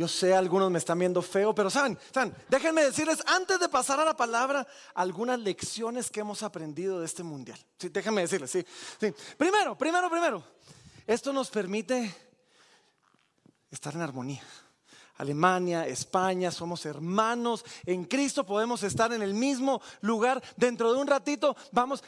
Yo sé, algunos me están viendo feo, pero saben, saben, déjenme decirles, antes de pasar a la palabra, algunas lecciones que hemos aprendido de este mundial. Sí, déjenme decirles, sí, sí. Primero, primero, primero, esto nos permite estar en armonía. Alemania, España, somos hermanos en Cristo, podemos estar en el mismo lugar. Dentro de un ratito vamos,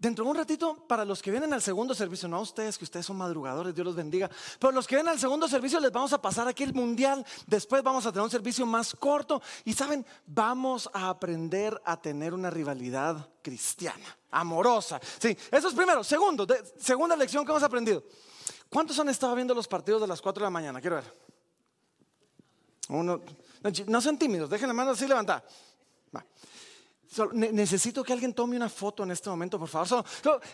Dentro de un ratito, para los que vienen al segundo servicio, no a ustedes, que ustedes son madrugadores, Dios los bendiga, pero los que vienen al segundo servicio les vamos a pasar aquí el mundial, después vamos a tener un servicio más corto y saben, vamos a aprender a tener una rivalidad cristiana, amorosa. Sí, eso es primero. Segundo, segunda lección que hemos aprendido. ¿Cuántos han estado viendo los partidos de las 4 de la mañana? Quiero ver. Uno, no, sean tímidos, dejen la mano así levantada necesito que alguien tome una foto en este momento, por favor.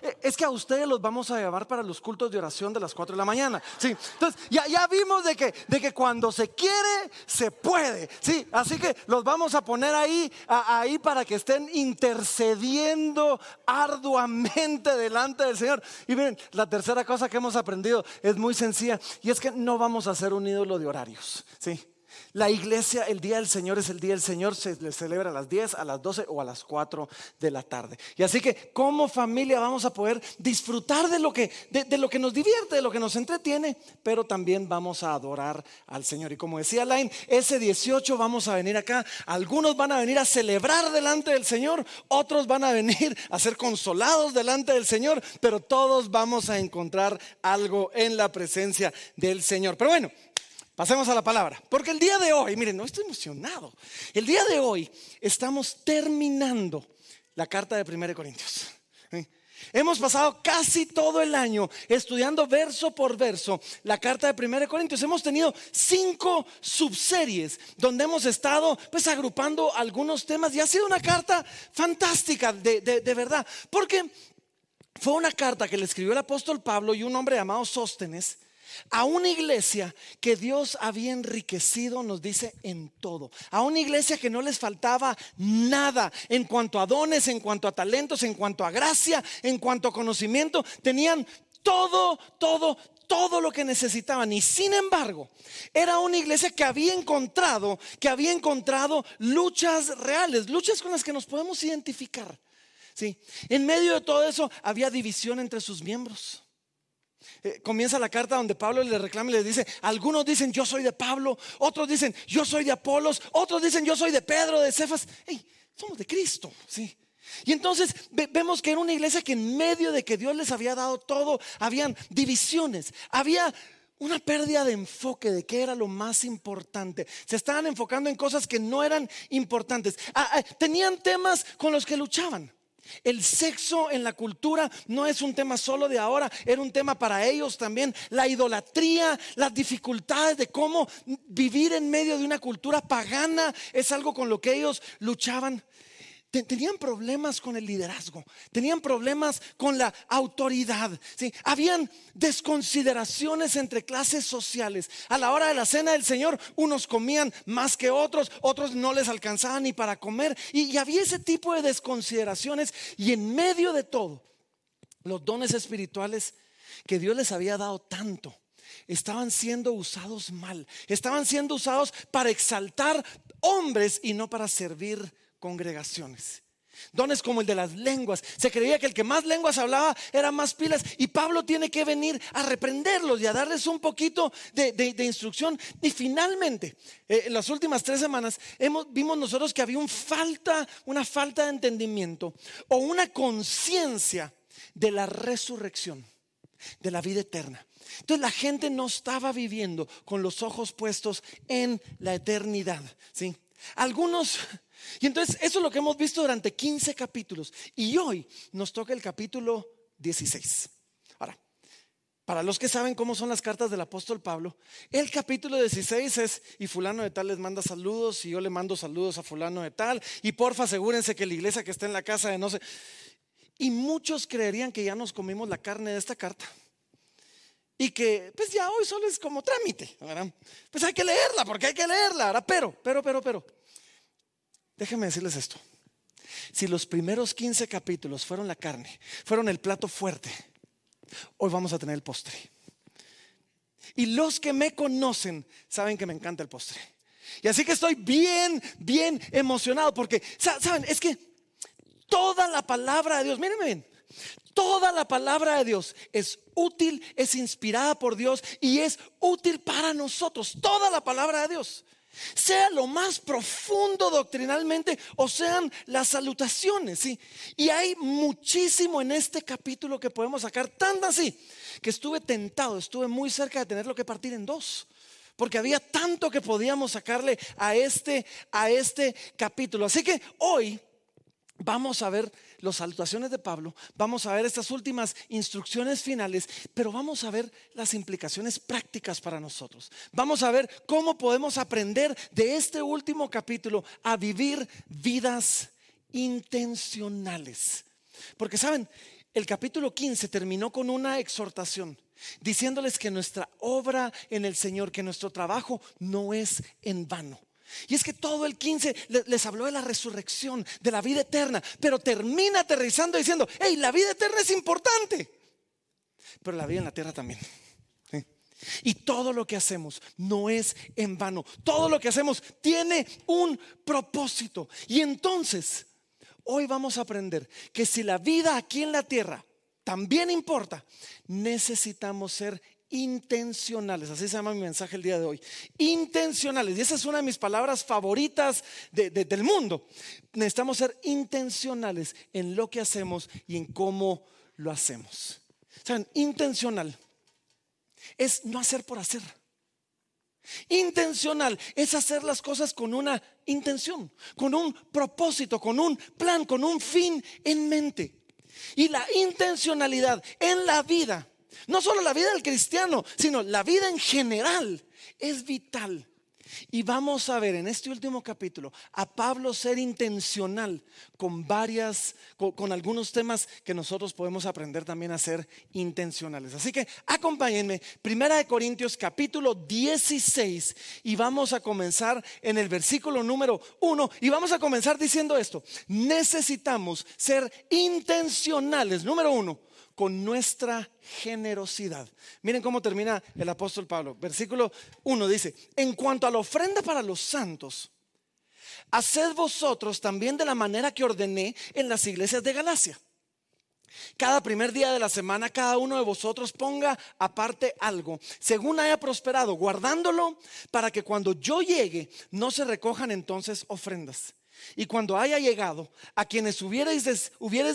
Eh, es que a ustedes los vamos a llevar para los cultos de oración de las 4 de la mañana. Sí. Entonces, ya, vimos de que, cuando se quiere, se puede. Sí. Así que los vamos a poner ahí, ahí para que estén intercediendo arduamente delante del Señor. Y miren, la tercera cosa que hemos aprendido es muy sencilla y es que no vamos a ser un ídolo de horarios. Sí. La iglesia, el día del Señor es el día del Señor, se le celebra a las 10, a las 12 o a las 4 de la tarde. Y así que como familia vamos a poder disfrutar de lo que, de, lo que nos divierte, de lo que nos entretiene, pero también vamos a adorar al Señor. Y como decía Lain, ese 18 vamos a venir acá. Algunos van a venir a celebrar delante del Señor, otros van a venir a ser consolados delante del Señor, pero todos vamos a encontrar algo en la presencia del Señor. Pero bueno. Pasemos a la palabra. Porque el día de hoy, miren, no estoy emocionado. El día de hoy estamos terminando la carta de 1 Corintios. Hemos pasado casi todo el año estudiando verso por verso la carta de 1 Corintios. Hemos tenido cinco subseries donde hemos estado pues agrupando algunos temas y ha sido una carta fantástica de, de verdad. Porque fue una carta que le escribió el apóstol Pablo y un hombre llamado Sóstenes a una iglesia que Dios había enriquecido, nos dice, en todo. A una iglesia que no les faltaba nada en cuanto a dones, en cuanto a talentos, en cuanto a gracia, en cuanto a conocimiento. Tenían todo, todo, todo lo que necesitaban. Y sin embargo, era una iglesia que había encontrado, que había encontrado luchas reales, luchas con las que nos podemos identificar. ¿sí? En medio de todo eso había división entre sus miembros. Eh, comienza la carta donde Pablo le reclama y le dice, algunos dicen yo soy de Pablo, otros dicen yo soy de Apolos, otros dicen yo soy de Pedro, de Cefas. somos de Cristo, sí. Y entonces vemos que era una iglesia que en medio de que Dios les había dado todo, habían divisiones, había una pérdida de enfoque de qué era lo más importante. Se estaban enfocando en cosas que no eran importantes. Ah, ah, tenían temas con los que luchaban. El sexo en la cultura no es un tema solo de ahora, era un tema para ellos también. La idolatría, las dificultades de cómo vivir en medio de una cultura pagana es algo con lo que ellos luchaban. Tenían problemas con el liderazgo, tenían problemas con la autoridad, ¿sí? habían desconsideraciones entre clases sociales. A la hora de la cena del Señor, unos comían más que otros, otros no les alcanzaban ni para comer, y, y había ese tipo de desconsideraciones. Y en medio de todo, los dones espirituales que Dios les había dado tanto, estaban siendo usados mal, estaban siendo usados para exaltar hombres y no para servir congregaciones. Dones como el de las lenguas. Se creía que el que más lenguas hablaba era más pilas. Y Pablo tiene que venir a reprenderlos y a darles un poquito de, instrucción. Y finalmente, eh, en las últimas tres semanas, hemos, vimos nosotros que había un falta, una falta de entendimiento o una conciencia de la resurrección, de la vida eterna. Entonces la gente no estaba viviendo con los ojos puestos en la eternidad. ¿sí? Algunos y entonces eso es lo que hemos visto durante 15 capítulos. Y hoy nos toca el capítulo 16. Ahora, para los que saben cómo son las cartas del apóstol Pablo, el capítulo 16 es, y fulano de tal les manda saludos, y yo le mando saludos a fulano de tal, y porfa asegúrense que la iglesia que está en la casa de no sé... Y muchos creerían que ya nos comimos la carne de esta carta. Y que, pues ya hoy solo es como trámite, ¿verdad? Pues hay que leerla, porque hay que leerla, ¿verdad? Pero, pero, pero, pero, Déjenme decirles esto. Si los primeros 15 capítulos fueron la carne, fueron el plato fuerte, hoy vamos a tener el postre. Y los que me conocen saben que me encanta el postre. Y así que estoy bien, bien emocionado porque, ¿saben? Es que toda la palabra de Dios, mírenme bien, toda la palabra de Dios es útil, es inspirada por Dios y es útil para nosotros. Toda la palabra de Dios. Sea lo más profundo doctrinalmente o sean las salutaciones, ¿sí? Y hay muchísimo en este capítulo que podemos sacar, tanto así que estuve tentado, estuve muy cerca de tenerlo que partir en dos porque había tanto que podíamos sacarle a este, a este capítulo. Así que hoy vamos a ver las salutaciones de Pablo, vamos a ver estas últimas instrucciones finales, pero vamos a ver las implicaciones prácticas para nosotros. Vamos a ver cómo podemos aprender de este último capítulo a vivir vidas intencionales. Porque saben, el capítulo 15 terminó con una exhortación diciéndoles que nuestra obra en el Señor, que nuestro trabajo no es en vano. Y es que todo el 15 les habló de la resurrección, de la vida eterna, pero termina aterrizando diciendo, hey, la vida eterna es importante, pero la vida en la tierra también. Y todo lo que hacemos no es en vano, todo lo que hacemos tiene un propósito. Y entonces, hoy vamos a aprender que si la vida aquí en la tierra también importa, necesitamos ser intencionales. Así se llama mi mensaje el día de hoy. Intencionales. Y esa es una de mis palabras favoritas del mundo. Necesitamos ser intencionales en lo que hacemos y en cómo lo hacemos. ¿Saben? Intencional es no hacer por hacer. Intencional es hacer las cosas con una intención, con un propósito, con un plan, con un fin en mente. Y la intencionalidad en la vida, no solo la vida del cristiano, sino la vida en general, es vital. Y vamos a ver en este último capítulo a Pablo ser intencional con varias, con, algunos temas que nosotros podemos aprender también a ser intencionales. Así que acompáñenme, Primera de Corintios capítulo 16 y vamos a comenzar en el versículo número 1 y vamos a comenzar diciendo esto, necesitamos ser intencionales, número uno, con nuestra generosidad. Miren cómo termina el apóstol Pablo. Versículo 1 dice, en cuanto a la ofrenda para los santos, haced vosotros también de la manera que ordené en las iglesias de Galacia. Cada primer día de la semana, cada uno de vosotros ponga aparte algo, según haya prosperado, guardándolo para que cuando yo llegue no se recojan entonces ofrendas. Y cuando haya llegado, a quienes hubierais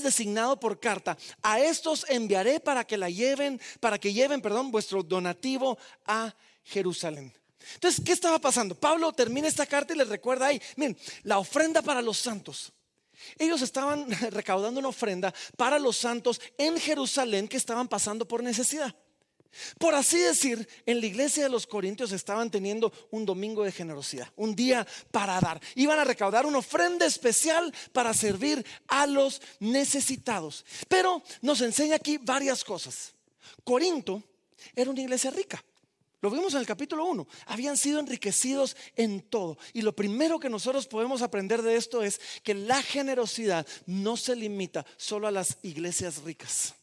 designado por carta, a estos enviaré para que la lleven, para que lleven, perdón, vuestro donativo a Jerusalén. Entonces, ¿qué estaba pasando? Pablo termina esta carta y les recuerda ahí, miren, la ofrenda para los santos. Ellos estaban recaudando una ofrenda para los santos en Jerusalén que estaban pasando por necesidad. Por así decir, en la iglesia de los Corintios estaban teniendo un domingo de generosidad, un día para dar. Iban a recaudar una ofrenda especial para servir a los necesitados. Pero nos enseña aquí varias cosas. Corinto era una iglesia rica. Lo vimos en el capítulo 1. Habían sido enriquecidos en todo. Y lo primero que nosotros podemos aprender de esto es que la generosidad no se limita solo a las iglesias ricas.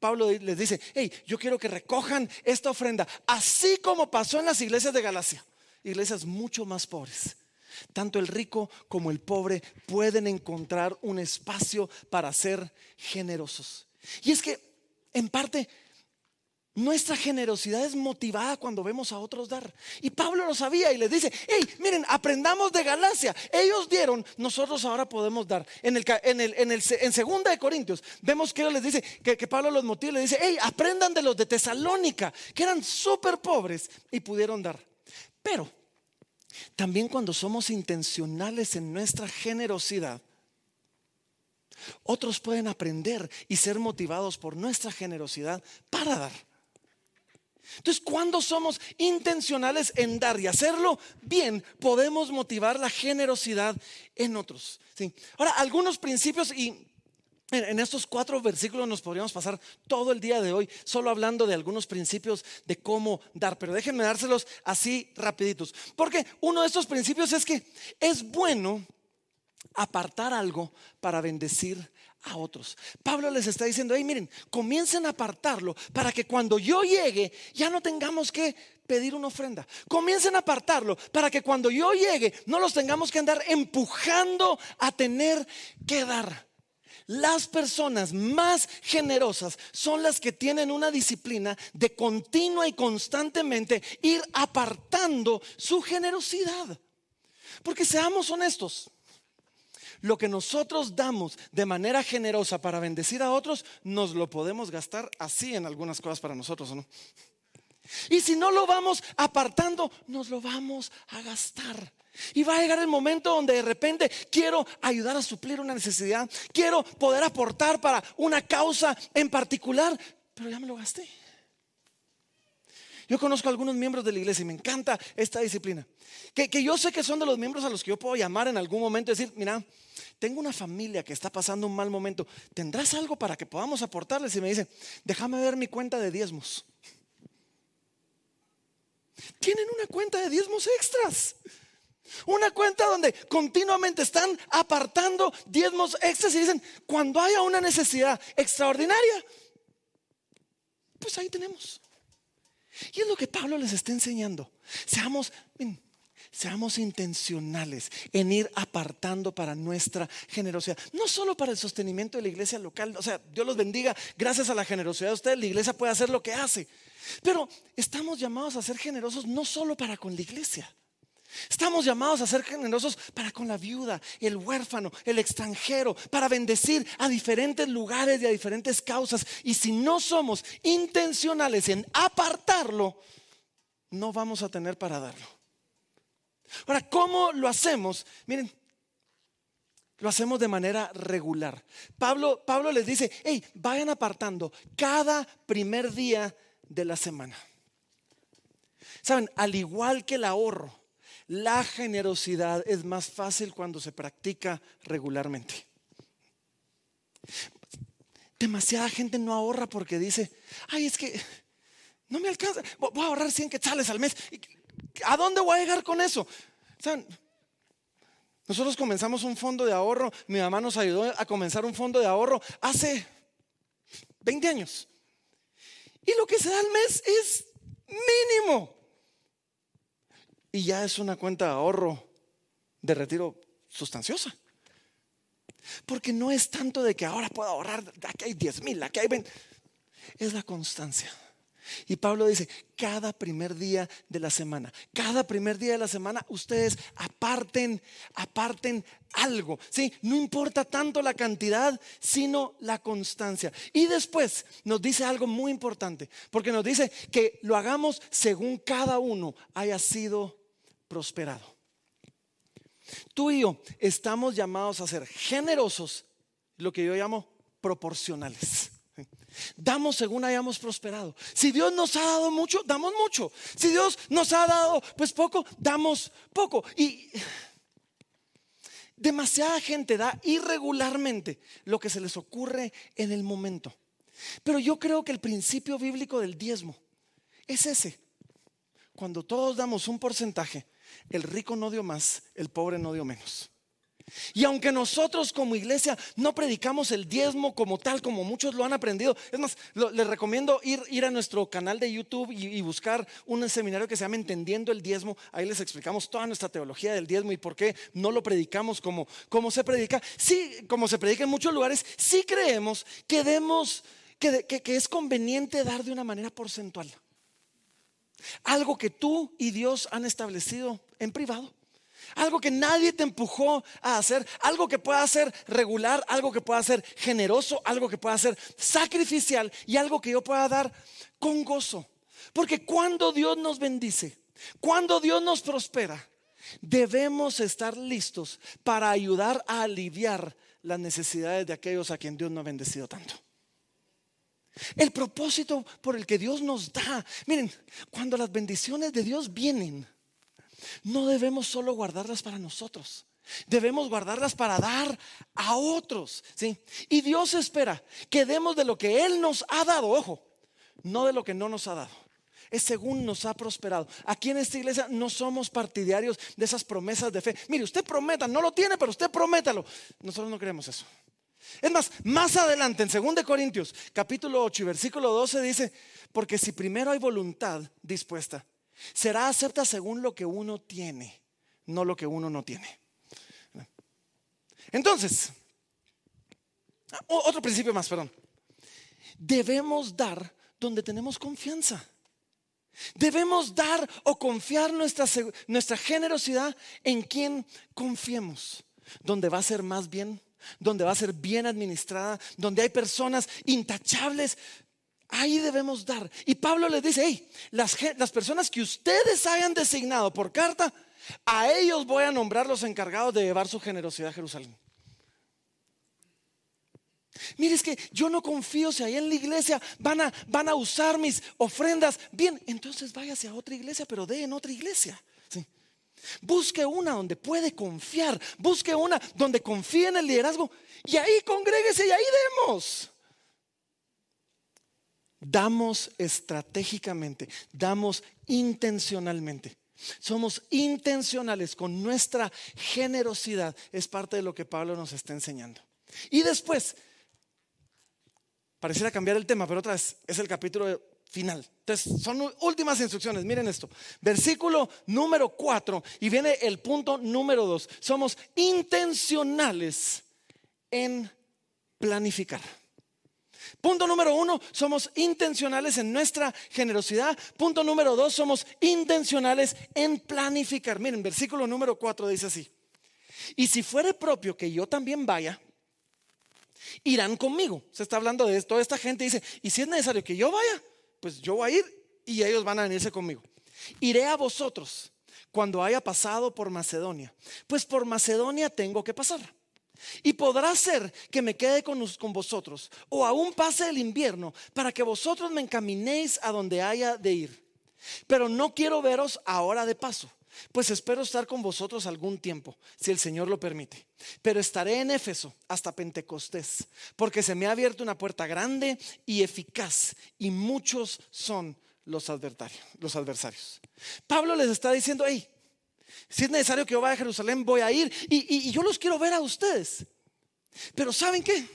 Pablo les dice, hey, yo quiero que recojan esta ofrenda, así como pasó en las iglesias de Galacia, iglesias mucho más pobres. Tanto el rico como el pobre pueden encontrar un espacio para ser generosos. Y es que, en parte, nuestra generosidad es motivada cuando vemos a otros dar. Y Pablo lo sabía y les dice, hey, miren, aprendamos de Galacia. Ellos dieron, nosotros ahora podemos dar. En, el, en, el, en, el, en segunda de Corintios, vemos que les dice, que, que Pablo los motiva, le dice, hey, aprendan de los de Tesalónica, que eran súper pobres y pudieron dar. Pero también cuando somos intencionales en nuestra generosidad, otros pueden aprender y ser motivados por nuestra generosidad para dar. Entonces, cuando somos intencionales en dar y hacerlo bien, podemos motivar la generosidad en otros. Ahora, algunos principios y en estos cuatro versículos nos podríamos pasar todo el día de hoy solo hablando de algunos principios de cómo dar, pero déjenme dárselos así rapiditos. Porque uno de estos principios es que es bueno apartar algo para bendecir a otros. Pablo les está diciendo, hey, miren, comiencen a apartarlo para que cuando yo llegue ya no tengamos que pedir una ofrenda. Comiencen a apartarlo para que cuando yo llegue no los tengamos que andar empujando a tener que dar. Las personas más generosas son las que tienen una disciplina de continua y constantemente ir apartando su generosidad. Porque seamos honestos, lo que nosotros damos de manera generosa para bendecir a otros, nos lo podemos gastar así en algunas cosas para nosotros, ¿o no? Y si no lo vamos apartando, nos lo vamos a gastar. Y va a llegar el momento donde de repente quiero ayudar a suplir una necesidad, quiero poder aportar para una causa en particular, pero ya me lo gasté. Yo conozco a algunos miembros de la iglesia y me encanta esta disciplina. Que, que, yo sé que son de los miembros a los que yo puedo llamar en algún momento y decir, mira, tengo una familia que está pasando un mal momento. ¿Tendrás algo para que podamos aportarles? Y me dicen, déjame ver mi cuenta de diezmos. Tienen una cuenta de diezmos extras. Una cuenta donde continuamente están apartando diezmos extras y dicen, cuando haya una necesidad extraordinaria, pues ahí tenemos. Y es lo que Pablo les está enseñando. Seamos, seamos intencionales en ir apartando para nuestra generosidad. No solo para el sostenimiento de la iglesia local. O sea, Dios los bendiga. Gracias a la generosidad de ustedes, la iglesia puede hacer lo que hace. Pero estamos llamados a ser generosos no solo para con la iglesia. Estamos llamados a ser generosos para con la viuda, el huérfano, el extranjero, para bendecir a diferentes lugares y a diferentes causas. Y si no somos intencionales en apartarlo, no vamos a tener para darlo. Ahora, ¿cómo lo hacemos? Miren, lo hacemos de manera regular. Pablo, Pablo les dice, hey, vayan apartando cada primer día de la semana. Saben, al igual que el ahorro, la generosidad es más fácil cuando se practica regularmente. Demasiada gente no ahorra porque dice, ay, es que no me alcanza, voy a ahorrar 100 quetzales al mes. ¿A dónde voy a llegar con eso? ¿Saben? Nosotros comenzamos un fondo de ahorro, mi mamá nos ayudó a comenzar un fondo de ahorro hace 20 años. Y lo que se da al mes es mínimo. Y ya es una cuenta de ahorro de retiro sustanciosa. Porque no es tanto de que ahora puedo ahorrar, aquí hay 10 mil, aquí hay 20. Es la constancia. Y Pablo dice, cada primer día de la semana, cada primer día de la semana, ustedes aparten, aparten algo. ¿sí? No importa tanto la cantidad, sino la constancia. Y después nos dice algo muy importante, porque nos dice que lo hagamos según cada uno haya sido prosperado. Tú y yo estamos llamados a ser generosos, lo que yo llamo proporcionales. Damos según hayamos prosperado. Si Dios nos ha dado mucho, damos mucho. Si Dios nos ha dado pues poco, damos poco. Y demasiada gente da irregularmente lo que se les ocurre en el momento. Pero yo creo que el principio bíblico del diezmo es ese. Cuando todos damos un porcentaje, el rico no dio más, el pobre no dio menos. Y aunque nosotros como iglesia no predicamos el diezmo como tal, como muchos lo han aprendido, es más, les recomiendo ir, ir, a nuestro canal de YouTube y, buscar un seminario que se llama Entendiendo el diezmo. Ahí les explicamos toda nuestra teología del diezmo y por qué no lo predicamos como, se predica. Sí, como se predica en muchos lugares, sí creemos que, demos, que, que es conveniente dar de una manera porcentual. Algo que tú y Dios han establecido en privado. Algo que nadie te empujó a hacer, algo que pueda ser regular, algo que pueda ser generoso, algo que pueda ser sacrificial y algo que yo pueda dar con gozo. Porque cuando Dios nos bendice, cuando Dios nos prospera, debemos estar listos para ayudar a aliviar las necesidades de aquellos a quien Dios no ha bendecido tanto. El propósito por el que Dios nos da. Miren, cuando las bendiciones de Dios vienen, no debemos solo guardarlas para nosotros. Debemos guardarlas para dar a otros. ¿sí? Y Dios espera que demos de lo que Él nos ha dado, ojo, no de lo que no nos ha dado. Es según nos ha prosperado. Aquí en esta iglesia no somos partidarios de esas promesas de fe. Mire, usted prometa, no lo tiene, pero usted prométalo. Nosotros no creemos eso. Es más, más adelante en 2 Corintios, capítulo 8 y versículo 12 dice, porque si primero hay voluntad dispuesta, será acepta según lo que uno tiene, no lo que uno no tiene. Entonces, otro principio más, perdón. Debemos dar donde tenemos confianza. Debemos dar o confiar nuestra, nuestra generosidad en quien confiemos, donde va a ser más bien, donde va a ser bien administrada, donde hay personas intachables. Ahí debemos dar. Y Pablo les dice, hey, las, las personas que ustedes hayan designado por carta, a ellos voy a nombrar los encargados de llevar su generosidad a Jerusalén. Mire, es que yo no confío si ahí en la iglesia van a, van a usar mis ofrendas. Bien, entonces váyase a otra iglesia, pero dé en otra iglesia. Busque una donde puede confiar. Busque una donde confíe en el liderazgo. Y ahí congréguese y ahí demos. Damos estratégicamente, damos intencionalmente. Somos intencionales con nuestra generosidad. Es parte de lo que Pablo nos está enseñando. Y después, Pareciera cambiar el tema, pero otra vez es el capítulo final. Entonces, son últimas instrucciones. Miren esto. Versículo número 4 y viene el punto número 2. Somos intencionales en planificar. Punto número uno, somos intencionales en nuestra generosidad. Punto número dos, somos intencionales en planificar. Miren, versículo número 4 dice así. Y si fuere propio que yo también vaya, irán conmigo. Se está hablando de toda esta gente. Dice, y si es necesario que yo vaya, pues yo voy a ir y ellos van a venirse conmigo. Iré a vosotros cuando haya pasado por Macedonia, pues por Macedonia tengo que pasar. Y podrá ser que me quede con, vosotros o aún pase el invierno para que vosotros me encaminéis a donde haya de ir. Pero no quiero veros ahora de paso pues espero estar con vosotros algún tiempo, si el Señor lo permite. Pero estaré en Éfeso hasta Pentecostés, porque se me ha abierto una puerta grande y eficaz, y muchos son los adversarios. Pablo les está diciendo, hey, si es necesario que yo vaya a Jerusalén, voy a ir, y, y yo los quiero ver a ustedes. Pero ¿saben qué?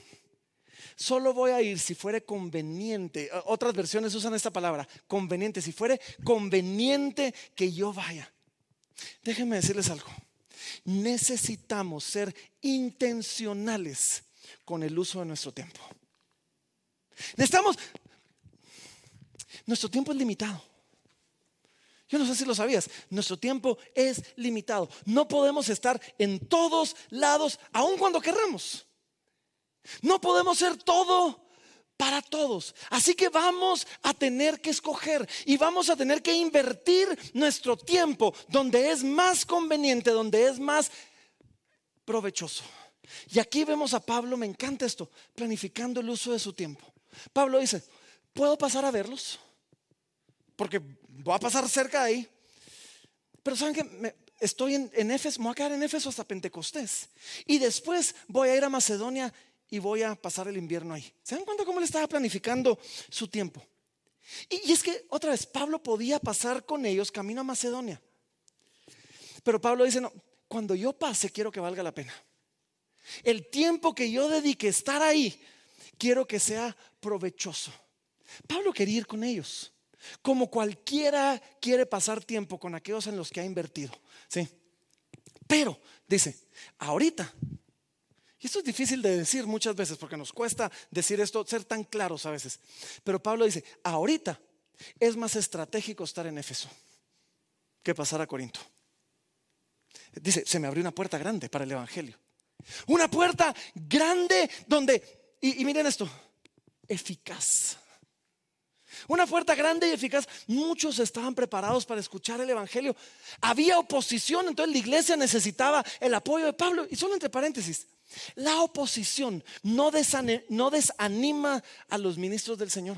Solo voy a ir si fuere conveniente. Otras versiones usan esta palabra, conveniente. Si fuere conveniente que yo vaya. Déjenme decirles algo. Necesitamos ser intencionales con el uso de nuestro tiempo. Necesitamos... Nuestro tiempo es limitado. Yo no sé si lo sabías, nuestro tiempo es limitado. No podemos estar en todos lados, aun cuando querramos. No podemos ser todo para todos. Así que vamos a tener que escoger y vamos a tener que invertir nuestro tiempo donde es más conveniente, donde es más provechoso. Y aquí vemos a Pablo, me encanta esto, planificando el uso de su tiempo. Pablo dice, ¿puedo pasar a verlos? Porque voy a pasar cerca de ahí. Pero saben que estoy en, en Éfeso, me voy a quedar en Éfeso hasta Pentecostés. Y después voy a ir a Macedonia y voy a pasar el invierno ahí. ¿Se dan cuenta cómo él estaba planificando su tiempo? Y, es que otra vez, Pablo podía pasar con ellos camino a Macedonia. Pero Pablo dice, no, cuando yo pase quiero que valga la pena. El tiempo que yo dedique a estar ahí, quiero que sea provechoso. Pablo quería ir con ellos, como cualquiera quiere pasar tiempo con aquellos en los que ha invertido. ¿sí? Pero, dice, ahorita y esto es difícil de decir muchas veces porque nos cuesta decir esto, ser tan claros a veces. Pero Pablo dice, ahorita es más estratégico estar en Éfeso que pasar a Corinto. Dice, se me abrió una puerta grande para el Evangelio. Una puerta grande donde, y, miren esto, eficaz. Una puerta grande y eficaz. Muchos estaban preparados para escuchar el Evangelio. Había oposición, entonces la iglesia necesitaba el apoyo de Pablo. Y solo entre paréntesis, la oposición no, desanima a los ministros del Señor.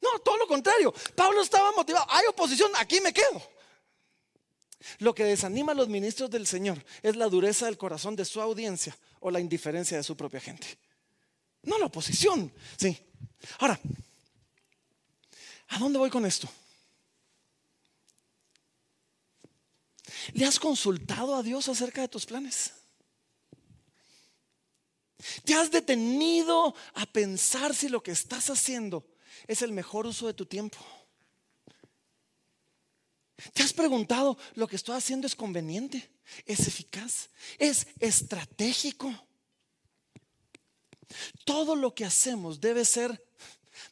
No, todo lo contrario. Pablo estaba motivado. Hay oposición, aquí me quedo. Lo que desanima a los ministros del Señor es la dureza del corazón de su audiencia o la indiferencia de su propia gente. No la oposición. Sí. Ahora, ¿a dónde voy con esto? ¿Le has consultado a Dios acerca de tus planes? ¿Te has detenido a pensar si lo que estás haciendo es el mejor uso de tu tiempo? ¿Te has preguntado, lo que estoy haciendo es conveniente? ¿Es eficaz? ¿Es estratégico? Todo lo que hacemos debe ser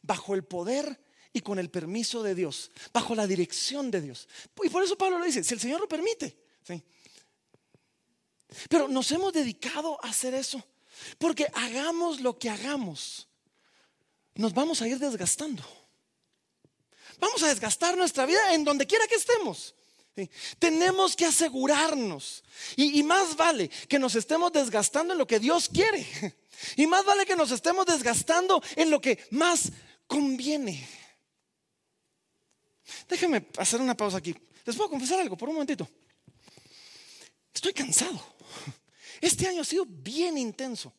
bajo el poder y con el permiso de Dios, bajo la dirección de Dios. Y por eso Pablo lo dice, si el Señor lo permite. Pero nos hemos dedicado a hacer eso, porque hagamos lo que hagamos, nos vamos a ir desgastando. Vamos a desgastar nuestra vida en donde quiera que estemos. Tenemos que asegurarnos. Y, y, más vale que nos estemos desgastando en lo que Dios quiere. Y más vale que nos estemos desgastando en lo que más conviene. Déjenme hacer una pausa aquí. Les puedo confesar algo por un momentito. Estoy cansado. Este año ha sido bien intenso.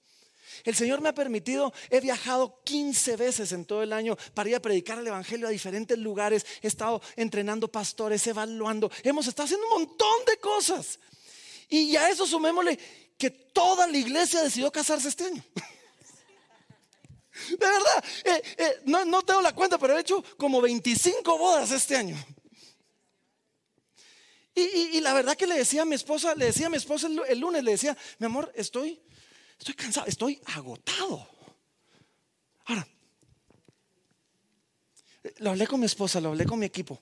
El Señor me ha permitido, he viajado 15 veces en todo el año para ir a predicar el Evangelio a diferentes lugares. He estado entrenando pastores, evaluando. Hemos estado haciendo un montón de cosas. Y a eso sumémosle que toda la iglesia decidió casarse este año. De verdad, eh, eh, no, tengo la cuenta, pero he hecho como 25 bodas este año. Y, la verdad que le decía a mi esposa, le decía a mi esposa el lunes, le decía, mi amor, estoy Estoy cansado, estoy agotado. Ahora, lo hablé con mi esposa, lo hablé con mi equipo.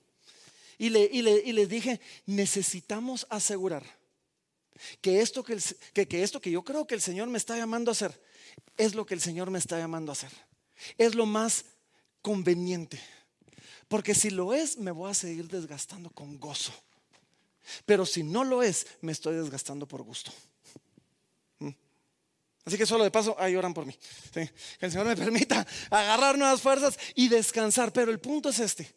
Y, le, y, les dije, necesitamos asegurar que esto que, que esto que yo creo que el Señor me está llamando a hacer es lo que el Señor me está llamando a hacer. Es lo más conveniente. Porque si lo es, me voy a seguir desgastando con gozo. Pero si no lo es, me estoy desgastando por gusto. Así que solo de paso, ahí oran por mí. Que el Señor me permita agarrar nuevas fuerzas y descansar. Pero el punto es este.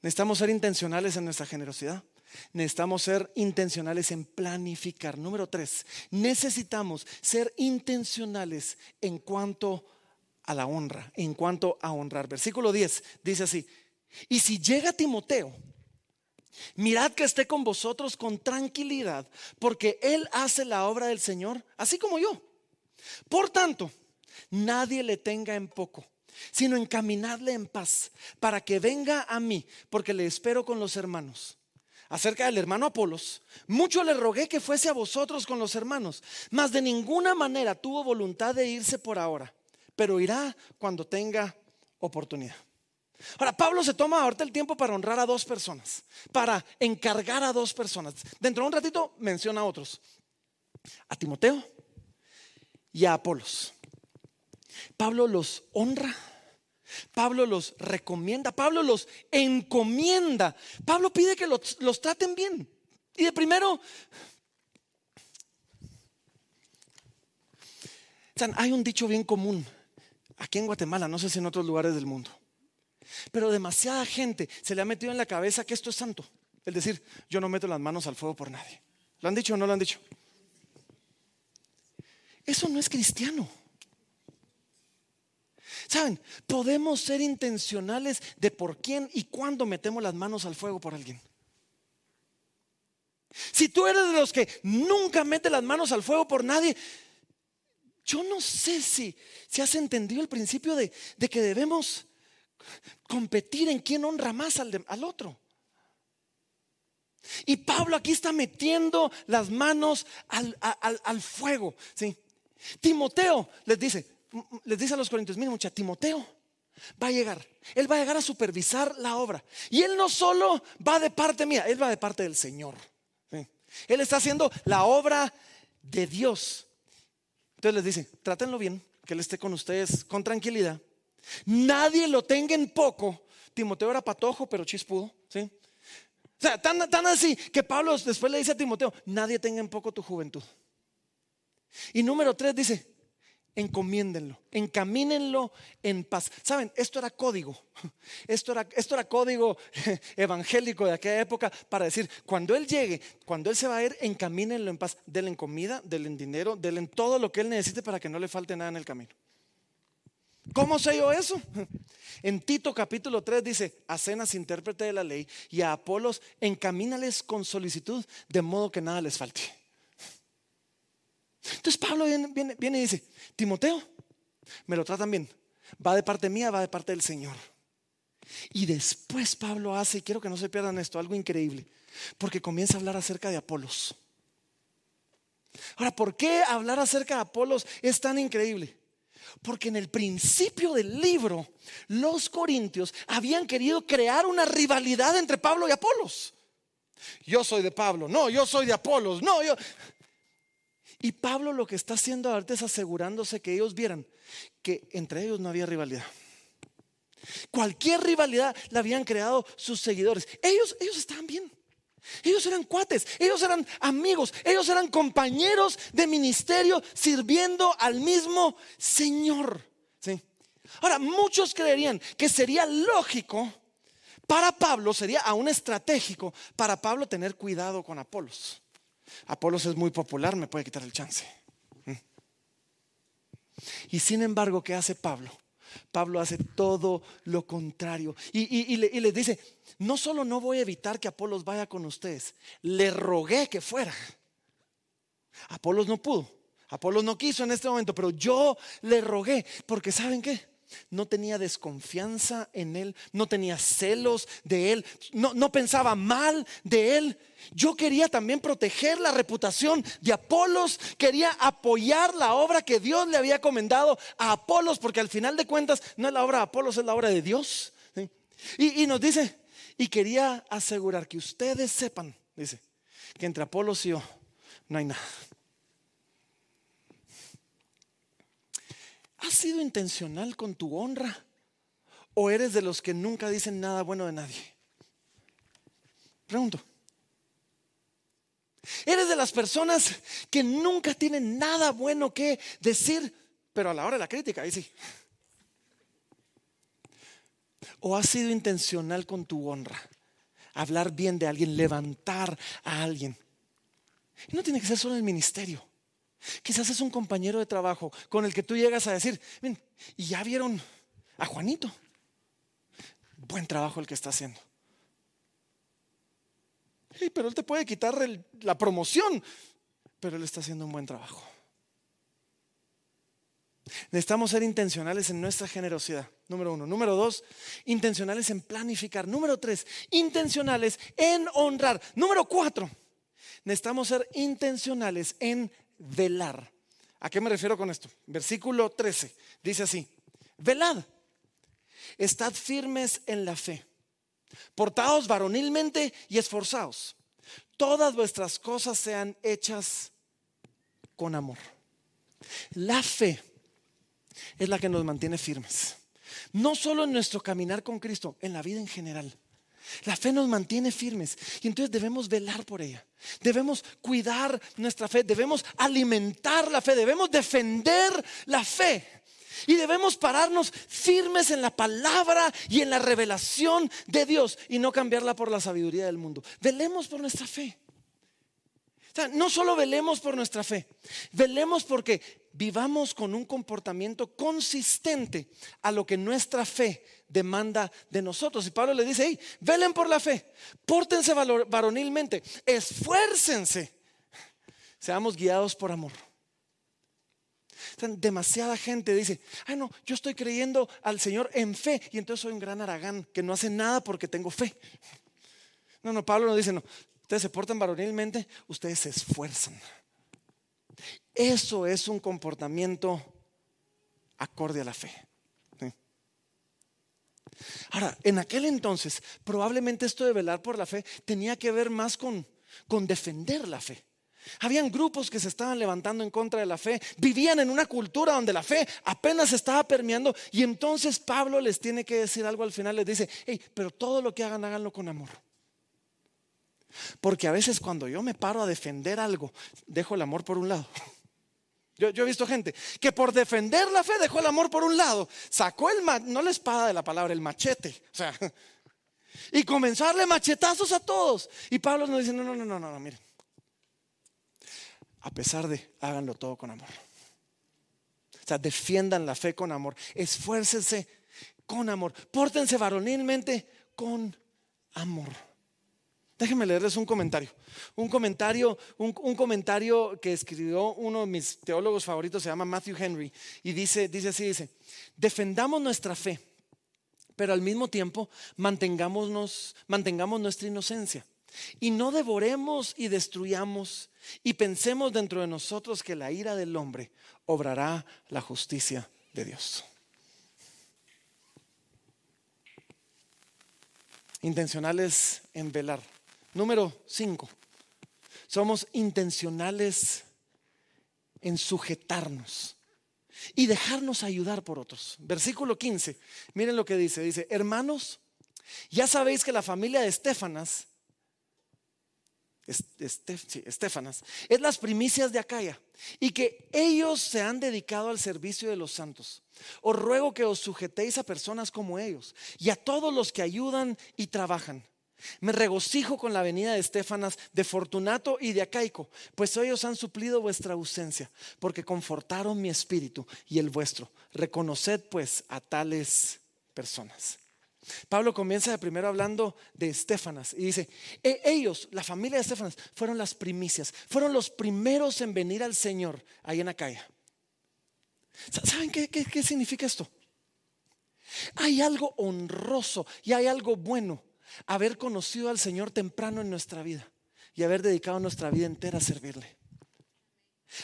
Necesitamos ser intencionales en nuestra generosidad. Necesitamos ser intencionales en planificar. Número tres, necesitamos ser intencionales en cuanto a la honra, en cuanto a honrar. Versículo 10 dice así, y si llega Timoteo, Mirad que esté con vosotros con tranquilidad, porque Él hace la obra del Señor, así como yo. Por tanto, nadie le tenga en poco, sino encaminadle en paz, para que venga a mí, porque le espero con los hermanos. Acerca del hermano Apolos, mucho le rogué que fuese a vosotros con los hermanos, mas de ninguna manera tuvo voluntad de irse por ahora, pero irá cuando tenga oportunidad. Ahora, Pablo se toma ahorita el tiempo para honrar a dos personas, para encargar a dos personas. Dentro de un ratito menciona a otros, a Timoteo y a Apolos. Pablo los honra, Pablo los recomienda, Pablo los encomienda. Pablo pide que los, traten bien. Y de primero, hay un dicho bien común aquí en Guatemala, no sé si en otros lugares del mundo. Pero demasiada gente se le ha metido en la cabeza que esto es santo. Es decir, yo no meto las manos al fuego por nadie. ¿Lo han dicho o no lo han dicho? Eso no es cristiano. Saben, podemos ser intencionales de por quién y cuándo metemos las manos al fuego por alguien. Si tú eres de los que nunca mete las manos al fuego por nadie, yo no sé si, si has entendido el principio de que debemos competir en quién honra más al, al otro. Y Pablo aquí está metiendo las manos al, al, fuego. ¿sí? Timoteo les dice, les dice a los corintios, miren mucha, Timoteo va a llegar. Él va a llegar a supervisar la obra. Y él no solo va de parte mía, él va de parte del Señor. Él está haciendo la obra de Dios. Entonces les dice, trátenlo bien, que él esté con ustedes con tranquilidad. Nadie lo tenga en poco. Timoteo era patojo, pero chispudo. ¿sí? O sea, tan, tan así que Pablo después le dice a Timoteo, nadie tenga en poco tu juventud. Y número tres dice, encomiéndenlo, encamínenlo en paz. Saben, esto era código, esto era, esto era código evangélico de aquella época para decir, cuando Él llegue, cuando Él se va a ir, encamínenlo en paz, denle comida, denle dinero, denle todo lo que Él necesite para que no le falte nada en el camino. ¿Cómo sé yo eso? En Tito capítulo 3 dice, a cenas intérprete de la ley y a Apolos encamínales con solicitud de modo que nada les falte. Entonces Pablo viene, viene, y dice, Timoteo, me lo tratan bien. Va de parte mía, va de parte del Señor. Y después Pablo hace, y quiero que no se pierdan esto, algo increíble, porque comienza a hablar acerca de Apolos. Ahora, ¿por qué hablar acerca de Apolos es tan increíble? Porque en el principio del libro, los corintios habían querido crear una rivalidad entre Pablo y Apolos. Yo soy de Pablo, no, yo soy de Apolos, no, yo... Y Pablo lo que está haciendo ahorita es asegurándose que ellos vieran que entre ellos no había rivalidad. Cualquier rivalidad la habían creado sus seguidores. Ellos, ellos estaban bien. Ellos eran cuates, ellos eran amigos, ellos eran compañeros de ministerio sirviendo al mismo Señor. ¿sí? Ahora, muchos creerían que sería lógico para Pablo, sería aún estratégico para Pablo tener cuidado con Apolos. Apolos es muy popular, me puede quitar el chance. ¿Mm? Y sin embargo, ¿qué hace Pablo? Pablo hace todo lo contrario. Y, les dice, no solo no voy a evitar que Apolos vaya con ustedes, le rogué que fuera. Apolos no pudo, Apolos no quiso en este momento, pero yo le rogué, porque ¿saben qué? No tenía desconfianza en él, no tenía celos de él, no, no pensaba mal de él. Yo quería también proteger la reputación de Apolos, quería apoyar la obra que Dios le había comendado a Apolos, porque al final de cuentas no es la obra de Apolos, es la obra de Dios. Y, y nos dice, y quería asegurar que ustedes sepan, dice, que entre Apolos y yo no hay nada. ¿Has sido intencional con tu honra? ¿O eres de los que nunca dicen nada bueno de nadie? Pregunto. ¿Eres de las personas que nunca tienen nada bueno que decir, pero a la hora de la crítica, ahí sí? ¿O has sido intencional con tu honra? Hablar bien de alguien, levantar a alguien. Y no tiene que ser solo el ministerio. Quizás es un compañero de trabajo con el que tú llegas a decir, y ya vieron a Juanito. Buen trabajo el que está haciendo. pero él te puede quitar la promoción, pero él está haciendo un buen trabajo. Necesitamos ser intencionales en nuestra generosidad, número uno. Número dos, intencionales en planificar. Número tres, intencionales en honrar. Número cuatro, necesitamos ser intencionales en velar. ¿A qué me refiero con esto? Versículo 13 dice así, velad, estad firmes en la fe, portaos varonilmente y esforzaos. Todas vuestras cosas sean hechas con amor. La fe es la que nos mantiene firmes. No solo en nuestro caminar con Cristo, en la vida en general. La fe nos mantiene firmes y entonces debemos velar por ella. Debemos cuidar nuestra fe, debemos alimentar la fe, debemos defender la fe. Y debemos pararnos firmes en la palabra y en la revelación de Dios y no cambiarla por la sabiduría del mundo. Velemos por nuestra fe. no solo velemos por nuestra fe, velemos porque vivamos con un comportamiento consistente a lo que nuestra fe demanda de nosotros. Y Pablo le dice, hey, velen por la fe, pórtense varonilmente, esfuércense, seamos guiados por amor. Demasiada gente dice, ay no, yo estoy creyendo al Señor en fe y entonces soy un gran aragán que no hace nada porque tengo fe. No, no, Pablo no dice, no, ustedes se portan varonilmente, ustedes se esfuerzan. Eso es un comportamiento acorde a la fe. Ahora, en aquel entonces, probablemente esto de velar por la fe tenía que ver más con, con defender la fe. Habían grupos que se estaban levantando en contra de la fe, vivían en una cultura donde la fe apenas estaba permeando y entonces Pablo les tiene que decir algo al final, les dice, hey, pero todo lo que hagan, háganlo con amor. Porque a veces cuando yo me paro a defender algo, dejo el amor por un lado. Yo, he visto gente que por defender la fe dejó el amor por un lado, sacó el, no la espada de la palabra, el machete, o sea, y comenzó a darle machetazos a todos. Y Pablo nos dice, no, no, no, no, no, miren, a pesar de, háganlo todo con amor. O sea, defiendan la fe con amor, esfuércense con amor, pórtense varonilmente con amor. Déjenme leerles un comentario. Un comentario, un, comentario que escribió uno de mis teólogos favoritos, se llama Matthew Henry, y dice, dice así, dice, defendamos nuestra fe, pero al mismo tiempo mantengámonos, mantengamos nuestra inocencia. Y no devoremos y destruyamos y pensemos dentro de nosotros que la ira del hombre obrará la justicia de Dios. Intencionales en velar. Número 5. Somos intencionales en sujetarnos y dejarnos ayudar por otros. Versículo 15. Miren lo que dice. Dice, hermanos, ya sabéis que la familia de Estefanas Estefanas, es las primicias de Acaya y que ellos se han dedicado al servicio de los santos. Os ruego que os sujetéis a personas como ellos y a todos los que ayudan y trabajan. Me regocijo con la venida de Estefanas, de Fortunato y de Acaico, pues ellos han suplido vuestra ausencia, porque confortaron mi espíritu y el vuestro. Reconoced pues a tales personas. Pablo comienza primero hablando de Estefanas y dice, e, ellos, la familia de Estefanas, fueron las primicias, fueron los primeros en venir al Señor ahí en Acaya. ¿Saben qué, qué significa esto? Hay algo honroso y hay algo bueno haber conocido al Señor temprano en nuestra vida y haber dedicado nuestra vida entera a servirle.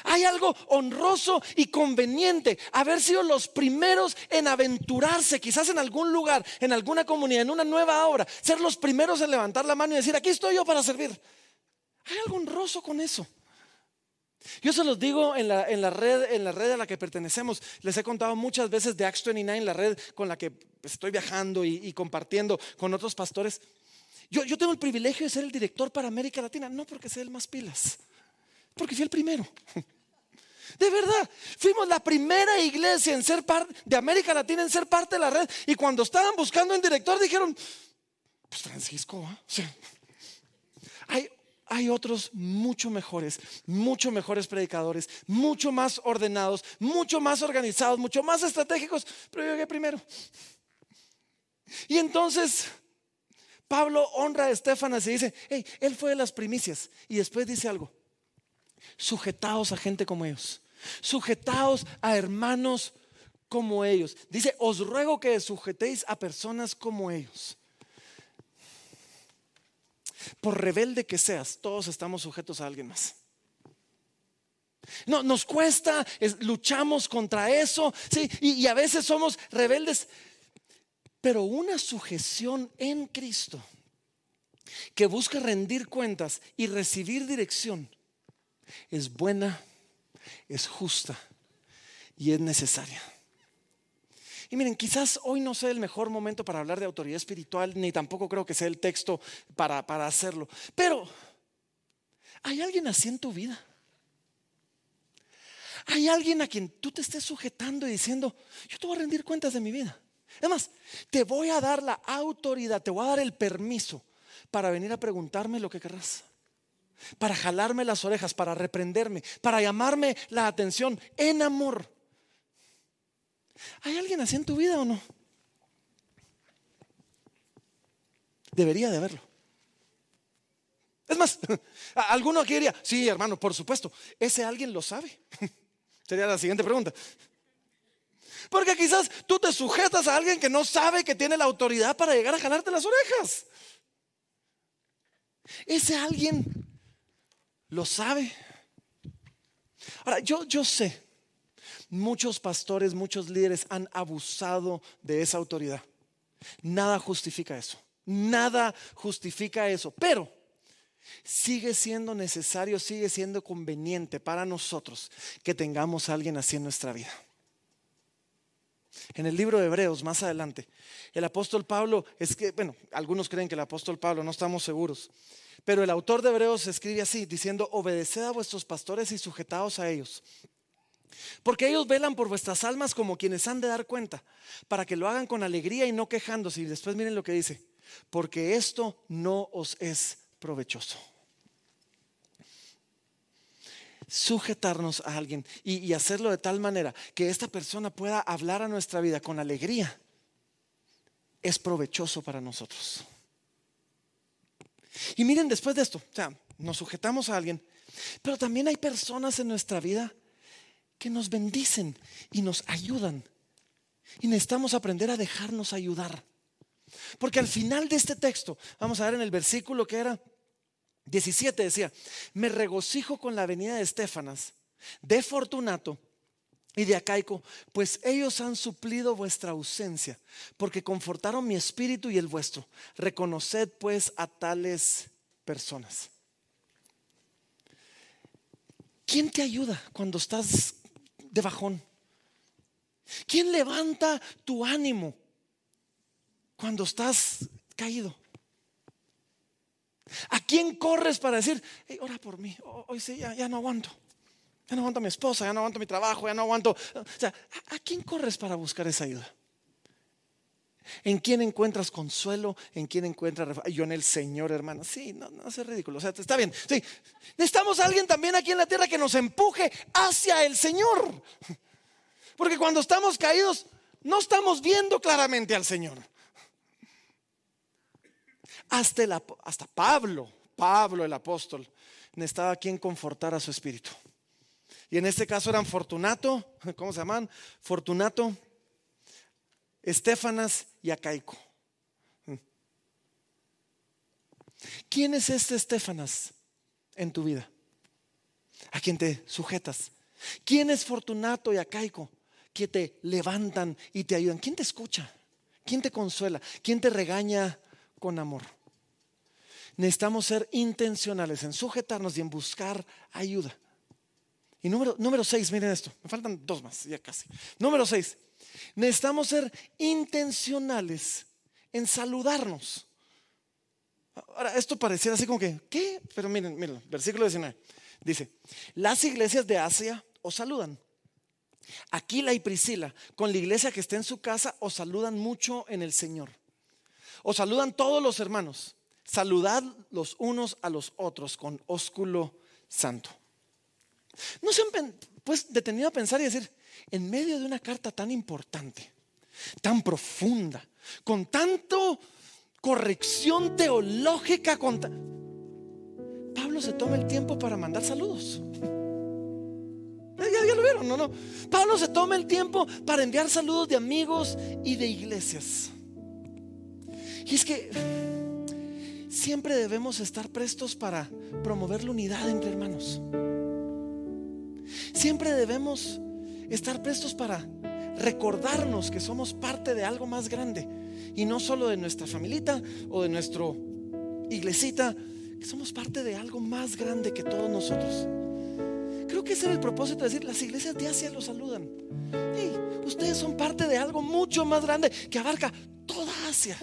Hay algo honroso y conveniente haber sido los primeros en aventurarse, quizás en algún lugar, en alguna comunidad, en una nueva obra, ser los primeros en levantar la mano y decir, aquí estoy yo para servir. Hay algo honroso con eso. Yo se los digo en la, red, en la red a la que pertenecemos. Les he contado muchas veces de Acts 29, la red con la que estoy viajando y, compartiendo con otros pastores. Yo, yo tengo el privilegio de ser el director para América Latina, no porque sea el más pilas porque fui el primero. De verdad, fuimos la primera iglesia en ser parte de América Latina en ser parte de la red. Y cuando estaban buscando un director, dijeron: Pues Francisco, ¿ah? hay, hay otros mucho mejores, mucho mejores predicadores, mucho más ordenados, mucho más organizados, mucho más estratégicos, pero yo llegué primero. Y entonces Pablo honra a Estefanas y dice: Hey, él fue de las primicias. Y después dice algo: Sujetaos a gente como ellos. Sujetaos a hermanos como ellos. Dice, os ruego que sujetéis a personas como ellos. Por rebelde que seas, todos estamos sujetos a alguien más. No, nos cuesta, luchamos contra eso, sí, y a veces somos rebeldes, pero una sujeción en Cristo que busca rendir cuentas y recibir dirección es buena, es justa y es necesaria. Y miren, quizás hoy no sea el mejor momento para hablar de autoridad espiritual, ni tampoco creo que sea el texto para, para hacerlo. Pero, ¿hay alguien así en tu vida? ¿Hay alguien a quien tú te estés sujetando y diciendo, yo te voy a rendir cuentas de mi vida? Además, te voy a dar la autoridad, te voy a dar el permiso para venir a preguntarme lo que querrás para jalarme las orejas, para reprenderme, para llamarme la atención en amor. ¿Hay alguien así en tu vida o no? Debería de haberlo. Es más, alguno aquí diría, sí, hermano, por supuesto, ese alguien lo sabe. Sería la siguiente pregunta. Porque quizás tú te sujetas a alguien que no sabe que tiene la autoridad para llegar a jalarte las orejas. Ese alguien lo sabe. Ahora, yo, yo sé, muchos pastores, muchos líderes han abusado de esa autoridad. Nada justifica eso. Nada justifica eso. Pero sigue siendo necesario, sigue siendo conveniente para nosotros que tengamos a alguien así en nuestra vida. En el libro de Hebreos, más adelante, el apóstol Pablo, es que, bueno, algunos creen que el apóstol Pablo, no estamos seguros, pero el autor de Hebreos escribe así, diciendo, obedeced a vuestros pastores y sujetaos a ellos. Porque ellos velan por vuestras almas como quienes han de dar cuenta, para que lo hagan con alegría y no quejándose. Y después miren lo que dice, porque esto no os es provechoso. Sujetarnos a alguien y, hacerlo de tal manera que esta persona pueda hablar a nuestra vida con alegría es provechoso para nosotros. Y miren, después de esto, o sea, nos sujetamos a alguien, pero también hay personas en nuestra vida que nos bendicen y nos ayudan. Y necesitamos aprender a dejarnos ayudar. Porque al final de este texto, vamos a ver en el versículo que era 17, decía, me regocijo con la venida de Estefanas, de Fortunato y de Acaico, pues ellos han suplido vuestra ausencia, porque confortaron mi espíritu y el vuestro. Reconoced pues a tales personas. ¿Quién te ayuda cuando estás de bajón? ¿Quién levanta tu ánimo cuando estás caído? ¿A quién corres para decir, ora por mí? Hoy sí, ya, no aguanto. Ya no aguanto a mi esposa, ya no aguanto mi trabajo, ya no aguanto. O sea, ¿a quién corres para buscar esa ayuda? ¿En quién encuentras consuelo? ¿En quién encuentras Yo en el Señor, hermano. Sí, no, no es ridículo. O sea, está bien. Sí. Necesitamos a alguien también aquí en la tierra que nos empuje hacia el Señor. Porque cuando estamos caídos, no estamos viendo claramente al Señor. Hasta, el, hasta Pablo, Pablo el apóstol, necesitaba quien confortar a su espíritu. Y en este caso eran Fortunato, ¿cómo se llaman? Fortunato, Estefanas y Acaico. ¿Quién es este Estefanas en tu vida? ¿A quién te sujetas? ¿Quién es Fortunato y Acaico que te levantan y te ayudan? ¿Quién te escucha? ¿Quién te consuela? ¿Quién te regaña con amor? Necesitamos ser intencionales en sujetarnos y en buscar ayuda. Y número, número seis, miren esto, me faltan dos más, ya casi. Número seis, necesitamos ser intencionales en saludarnos. Ahora, esto pareciera así como que, ¿qué? Pero miren, miren, versículo 19. Dice, las iglesias de Asia os saludan. Aquila y Priscila, con la iglesia que está en su casa, os saludan mucho en el Señor. Os saludan todos los hermanos. Saludad los unos a los otros con ósculo santo. ¿No se han pues, detenido a pensar y decir, en medio de una carta tan importante, tan profunda, con tanto corrección teológica, con Pablo se toma el tiempo para mandar saludos. Ya, lo vieron, no, no. Pablo se toma el tiempo para enviar saludos de amigos y de iglesias. Y es que siempre debemos estar prestos para promover la unidad entre hermanos. Siempre debemos estar prestos para recordarnos que somos parte de algo más grande y no solo de nuestra familita o de nuestro iglesita, que somos parte de algo más grande que todos nosotros. Creo que ese era el propósito de decir, las iglesias de Asia los saludan. ustedes son parte de algo mucho más grande que abarca toda Asia.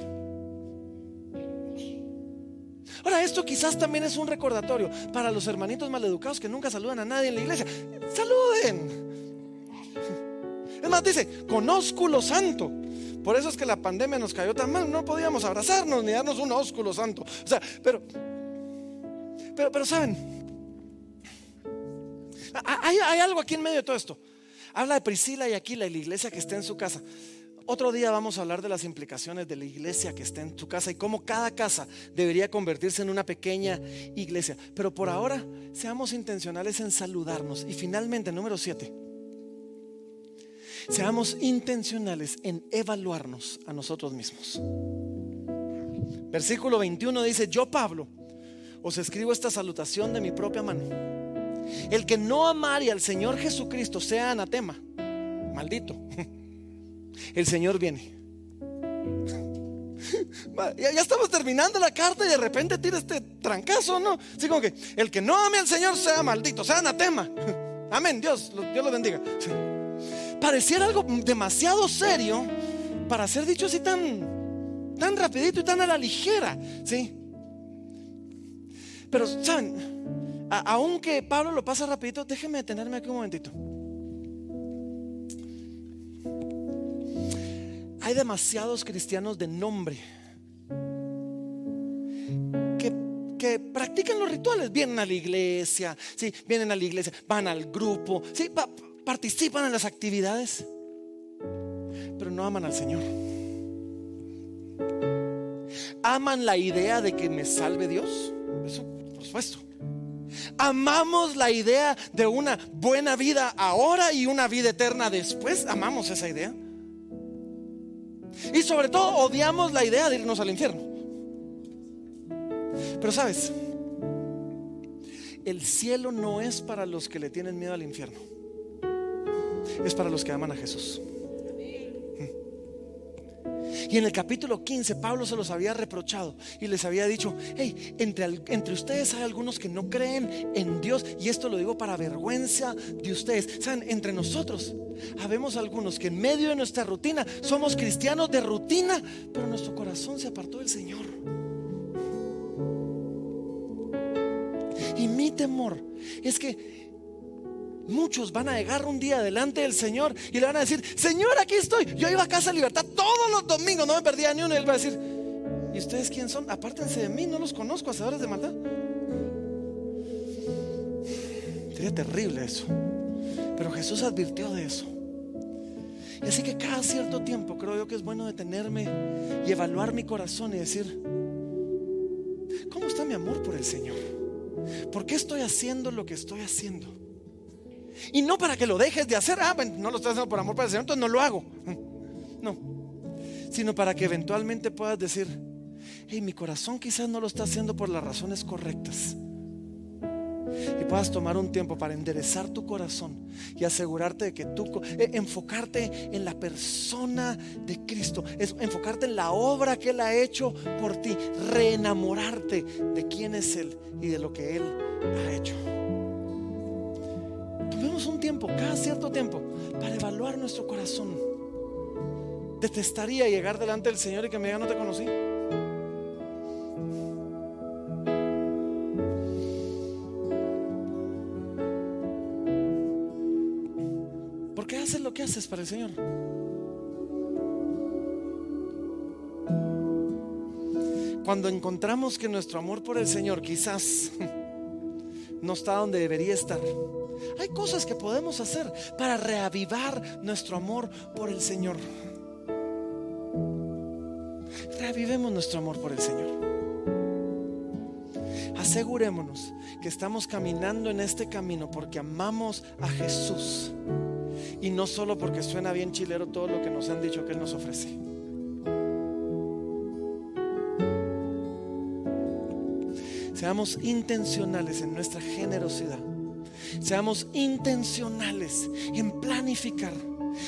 Ahora, esto quizás también es un recordatorio para los hermanitos maleducados que nunca saludan a nadie en la iglesia. Saluden. Dice, con ósculo santo. Por eso es que la pandemia nos cayó tan mal, no podíamos abrazarnos ni darnos un ósculo santo. O sea, pero, pero, pero saben, hay, algo aquí en medio de todo esto. Habla de Priscila y Aquila y la iglesia que está en su casa. Otro día vamos a hablar de las implicaciones de la iglesia que está en tu casa y cómo cada casa debería convertirse en una pequeña iglesia. Pero por ahora, seamos intencionales en saludarnos. Y finalmente, número siete, seamos intencionales en evaluarnos a nosotros mismos. Versículo 21 dice, yo Pablo os escribo esta salutación de mi propia mano. El que no amare al Señor Jesucristo sea anatema, maldito. el Señor viene. Ya, estamos terminando la carta y de repente tira este trancazo, ¿no? Así como que el que no ame al Señor sea maldito, sea anatema. Amén, Dios, Dios lo bendiga. Pareciera algo demasiado serio para ser dicho así tan, tan rapidito y tan a la ligera, ¿sí? Pero, ¿saben? aunque Pablo lo pasa rapidito, déjenme detenerme aquí un momentito. Hay demasiados cristianos de nombre que, practican los rituales. Vienen a la iglesia, ¿sí? vienen a la iglesia, van al grupo, ¿sí? Participan en las actividades, pero no aman al Señor. aman la idea de que me salve Dios? Eso, por supuesto. Amamos la idea de una buena vida ahora y una vida eterna después. Amamos esa idea. Y sobre todo odiamos la idea de irnos al infierno. Pero sabes, el cielo no es para los que le tienen miedo al infierno. Es para los que aman a Jesús. Y en el capítulo 15 Pablo se los había reprochado y les había dicho, hey, entre, entre ustedes hay algunos que no creen en Dios y esto lo digo para vergüenza de ustedes. Saben, entre nosotros habemos algunos que en medio de nuestra rutina somos cristianos de rutina, pero nuestro corazón se apartó del Señor. Y mi temor es que Muchos van a llegar un día delante del Señor y le van a decir, Señor, aquí estoy. Yo iba a casa libertad todos los domingos, no me perdía ni uno. Y él va a decir, ¿y ustedes quién son? Apártense de mí, no los conozco, hacedores de maldad. Sería terrible eso. Pero Jesús advirtió de eso. Y así que cada cierto tiempo creo yo que es bueno detenerme y evaluar mi corazón y decir, ¿cómo está mi amor por el Señor? ¿Por qué estoy haciendo lo que estoy haciendo? Y no para que lo dejes de hacer. Ah, no lo estás haciendo por amor para el Señor, entonces no lo hago. No. Sino para que eventualmente puedas decir, hey, mi corazón quizás no lo está haciendo por las razones correctas. Y puedas tomar un tiempo para enderezar tu corazón y asegurarte de que tú, eh, enfocarte en la persona de Cristo, es enfocarte en la obra que Él ha hecho por ti, reenamorarte de quién es Él y de lo que Él ha hecho un tiempo, cada cierto tiempo, para evaluar nuestro corazón. Detestaría llegar delante del Señor y que me diga no te conocí. ¿Por qué haces lo que haces para el Señor? Cuando encontramos que nuestro amor por el Señor quizás no está donde debería estar, hay cosas que podemos hacer para reavivar nuestro amor por el Señor. Reavivemos nuestro amor por el Señor. Asegurémonos que estamos caminando en este camino porque amamos a Jesús y no solo porque suena bien chilero todo lo que nos han dicho que Él nos ofrece. Seamos intencionales en nuestra generosidad Seamos intencionales en planificar.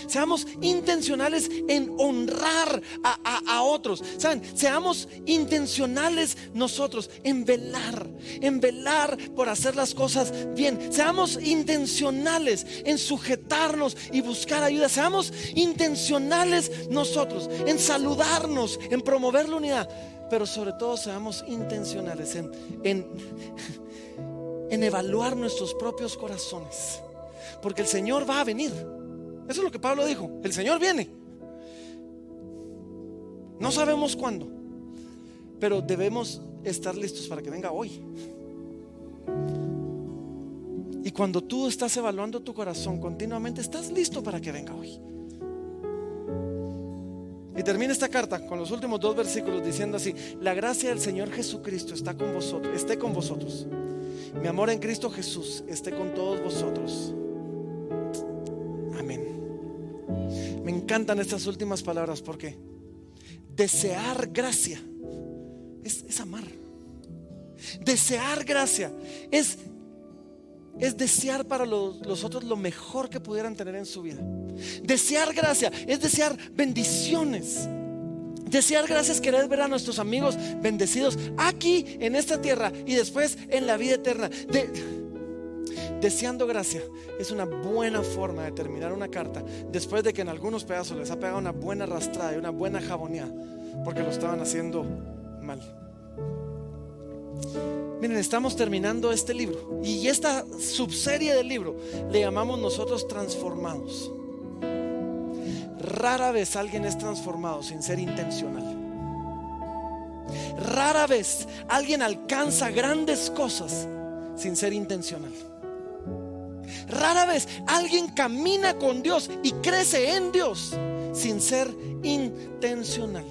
Seamos intencionales en honrar a, otros. ¿Saben? Seamos intencionales nosotros en velar, en velar por hacer las cosas bien. Seamos intencionales en sujetarnos y buscar ayuda. Seamos intencionales nosotros en saludarnos, en promover la unidad. Pero sobre todo seamos intencionales en, en en evaluar nuestros propios corazones. Porque el Señor va a venir. Eso es lo que Pablo dijo. El Señor viene. No sabemos cuándo. Pero debemos estar listos para que venga hoy. Y cuando tú estás evaluando tu corazón continuamente, estás listo para que venga hoy. Y termina esta carta con los últimos dos versículos diciendo así, la gracia del Señor Jesucristo está con vosotros, esté con vosotros. Mi amor en Cristo Jesús esté con todos vosotros. Amén. Me encantan estas últimas palabras porque desear gracia es, amar. Desear gracia es, es desear para los, los otros lo mejor que pudieran tener en su vida. Desear gracia es desear bendiciones. Desear gracias, querer ver a nuestros amigos bendecidos aquí en esta tierra y después en la vida eterna. deseando gracia es una buena forma de terminar una carta después de que en algunos pedazos les ha pegado una buena arrastrada y una buena jaboneada porque lo estaban haciendo mal. Miren, estamos terminando este libro y esta subserie del libro le llamamos nosotros transformados. Rara vez alguien es transformado sin ser intencional. Rara vez alguien alcanza grandes cosas sin ser intencional. Rara vez alguien camina con Dios y crece en Dios sin ser intencional.